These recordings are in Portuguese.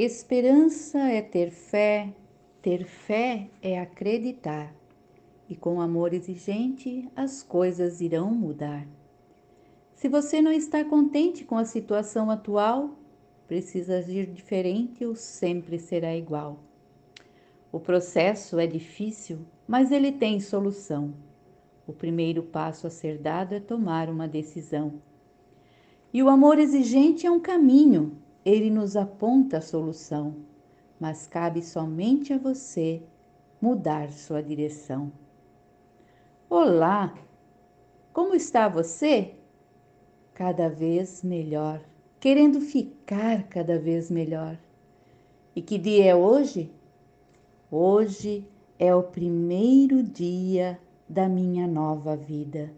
Esperança é ter fé, ter fé é acreditar, e com amor exigente as coisas irão mudar. Se você não está contente com a situação atual, precisa agir diferente ou sempre será igual. O processo é difícil, mas ele tem solução. O primeiro passo a ser dado é tomar uma decisão. E o amor exigente é um caminho, ele nos aponta a solução, mas cabe somente a você mudar sua direção. Olá! Como está você? Cada vez melhor, querendo ficar cada vez melhor. E que dia é hoje? Hoje é o primeiro dia da minha nova vida.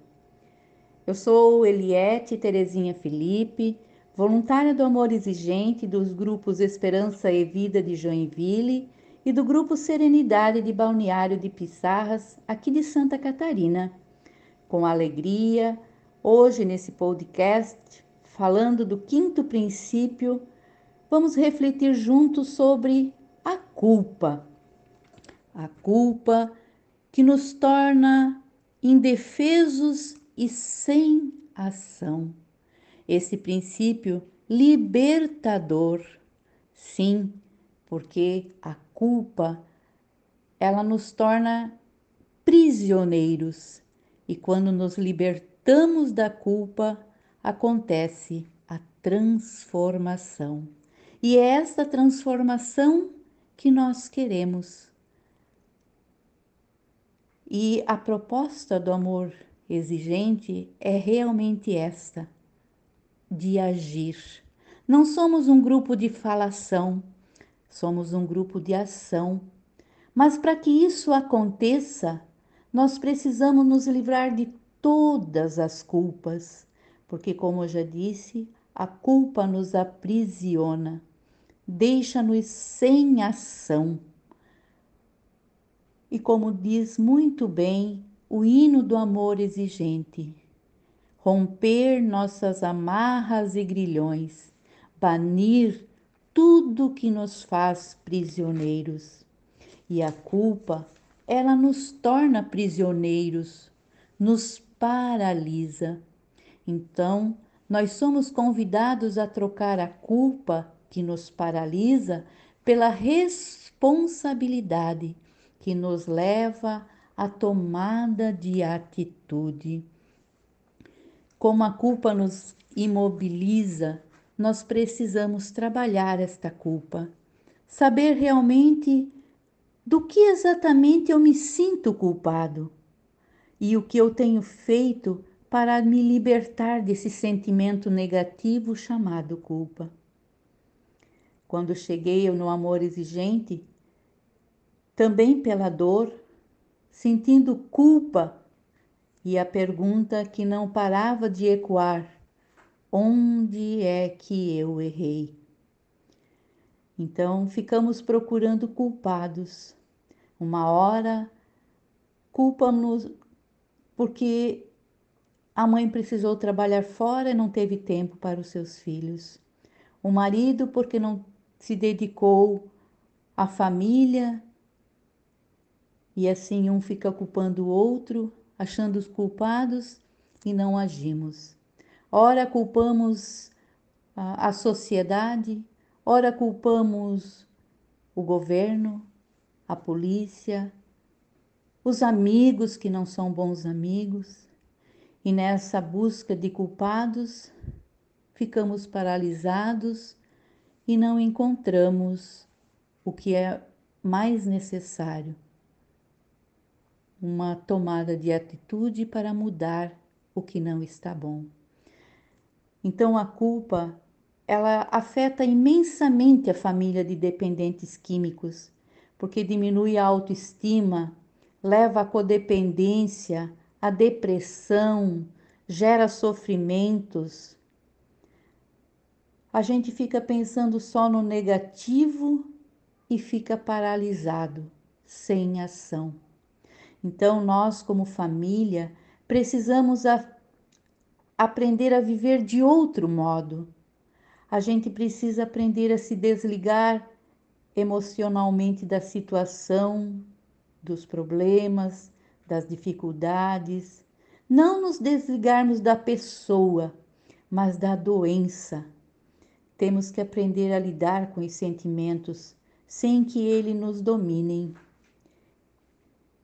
Eu sou Eliette Terezinha Felipe, voluntária do Amor Exigente dos grupos Esperança e Vida de Joinville e do grupo Serenidade de Balneário de Pissarras, aqui de Santa Catarina. Com alegria, hoje nesse podcast, falando do quinto princípio, vamos refletir juntos sobre a culpa a culpa que nos torna indefesos e sem ação. Esse princípio libertador, sim, porque a culpa ela nos torna prisioneiros. E quando nos libertamos da culpa acontece a transformação. E é essa transformação que nós queremos. E a proposta do amor exigente é realmente esta: de agir. Não somos um grupo de falação, somos um grupo de ação. Mas para que isso aconteça, nós precisamos nos livrar de todas as culpas, porque, como eu já disse, a culpa nos aprisiona, deixa-nos sem ação e como diz muito bem o hino do amor exigente, romper nossas amarras e grilhões, banir tudo que nos faz prisioneiros. E a culpa, ela nos torna prisioneiros, nos paralisa. Então, nós somos convidados a trocar a culpa que nos paralisa pela responsabilidade que nos leva à tomada de atitude. Como a culpa nos imobiliza, nós precisamos trabalhar esta culpa, saber realmente do que exatamente eu me sinto culpado e o que eu tenho feito para me libertar desse sentimento negativo chamado culpa. Quando cheguei no amor exigente, também pela dor, sentindo culpa e a pergunta que não parava de ecoar: onde é que eu errei? Então ficamos procurando culpados. Uma hora culpamos porque a mãe precisou trabalhar fora e não teve tempo para os seus filhos. O marido porque não se dedicou à família e assim um fica culpando o outro, achando os culpados e não agimos. Ora culpamos a, a sociedade, ora culpamos o governo, a polícia, os amigos que não são bons amigos, e nessa busca de culpados ficamos paralisados e não encontramos o que é mais necessário uma tomada de atitude para mudar o que não está bom. Então a culpa, ela afeta imensamente a família de dependentes químicos, porque diminui a autoestima, leva à codependência, à depressão, gera sofrimentos. A gente fica pensando só no negativo e fica paralisado, sem ação. Então, nós, como família, precisamos a, aprender a viver de outro modo. A gente precisa aprender a se desligar emocionalmente da situação, dos problemas, das dificuldades, não nos desligarmos da pessoa, mas da doença. Temos que aprender a lidar com os sentimentos sem que eles nos dominem.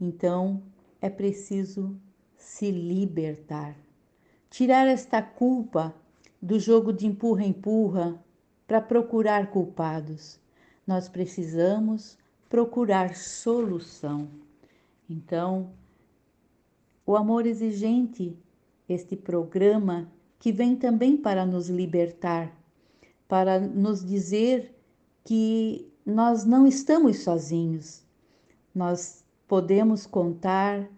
Então, é preciso se libertar, tirar esta culpa do jogo de empurra-empurra para procurar culpados. Nós precisamos procurar solução. Então, o amor exigente, este programa que vem também para nos libertar, para nos dizer que nós não estamos sozinhos. Nós podemos contar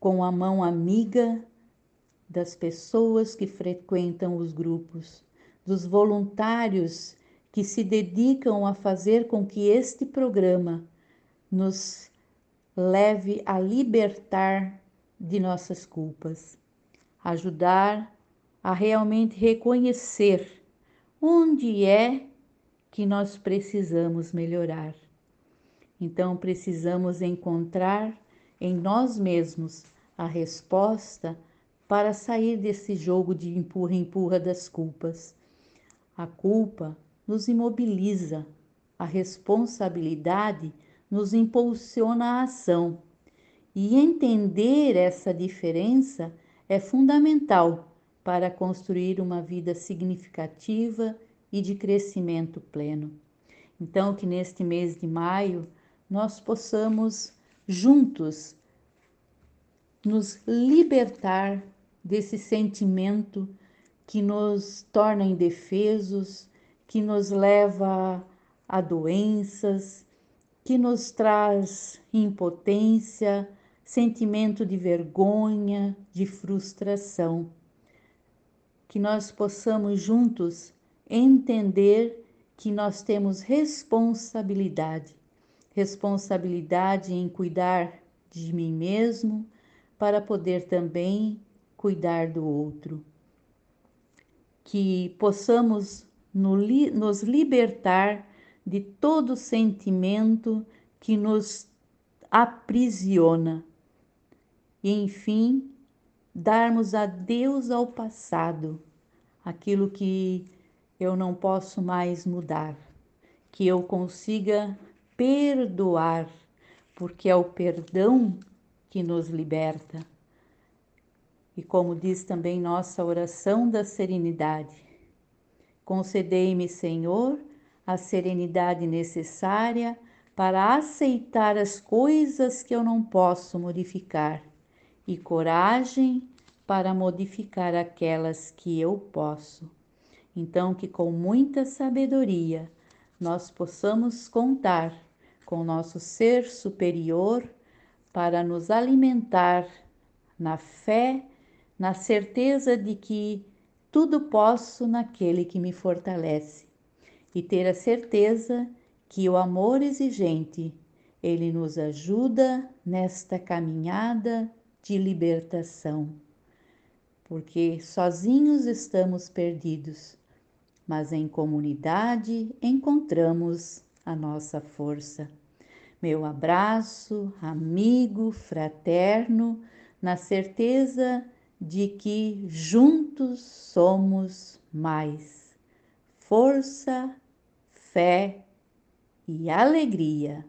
com a mão amiga das pessoas que frequentam os grupos, dos voluntários que se dedicam a fazer com que este programa nos leve a libertar de nossas culpas, ajudar a realmente reconhecer onde é que nós precisamos melhorar. Então, precisamos encontrar em nós mesmos a resposta para sair desse jogo de empurra-empurra das culpas. A culpa nos imobiliza, a responsabilidade nos impulsiona a ação. E entender essa diferença é fundamental para construir uma vida significativa e de crescimento pleno. Então, que neste mês de maio nós possamos juntos nos libertar desse sentimento que nos torna indefesos, que nos leva a doenças, que nos traz impotência, sentimento de vergonha, de frustração. Que nós possamos juntos entender que nós temos responsabilidade, responsabilidade em cuidar de mim mesmo para poder também cuidar do outro. Que possamos nos libertar de todo sentimento que nos aprisiona. E, enfim, darmos adeus ao passado, aquilo que eu não posso mais mudar, que eu consiga perdoar, porque é o perdão que nos liberta. E como diz também nossa oração da serenidade, Concedei-me, Senhor, a serenidade necessária para aceitar as coisas que eu não posso modificar e coragem para modificar aquelas que eu posso. Então, que com muita sabedoria nós possamos contar com nosso ser superior para nos alimentar na fé, na certeza de que tudo posso naquele que me fortalece e ter a certeza que o amor exigente, ele nos ajuda nesta caminhada de libertação. Porque sozinhos estamos perdidos, mas em comunidade encontramos a nossa força. Meu abraço, amigo, fraterno, na certeza de que juntos somos mais força, fé e alegria.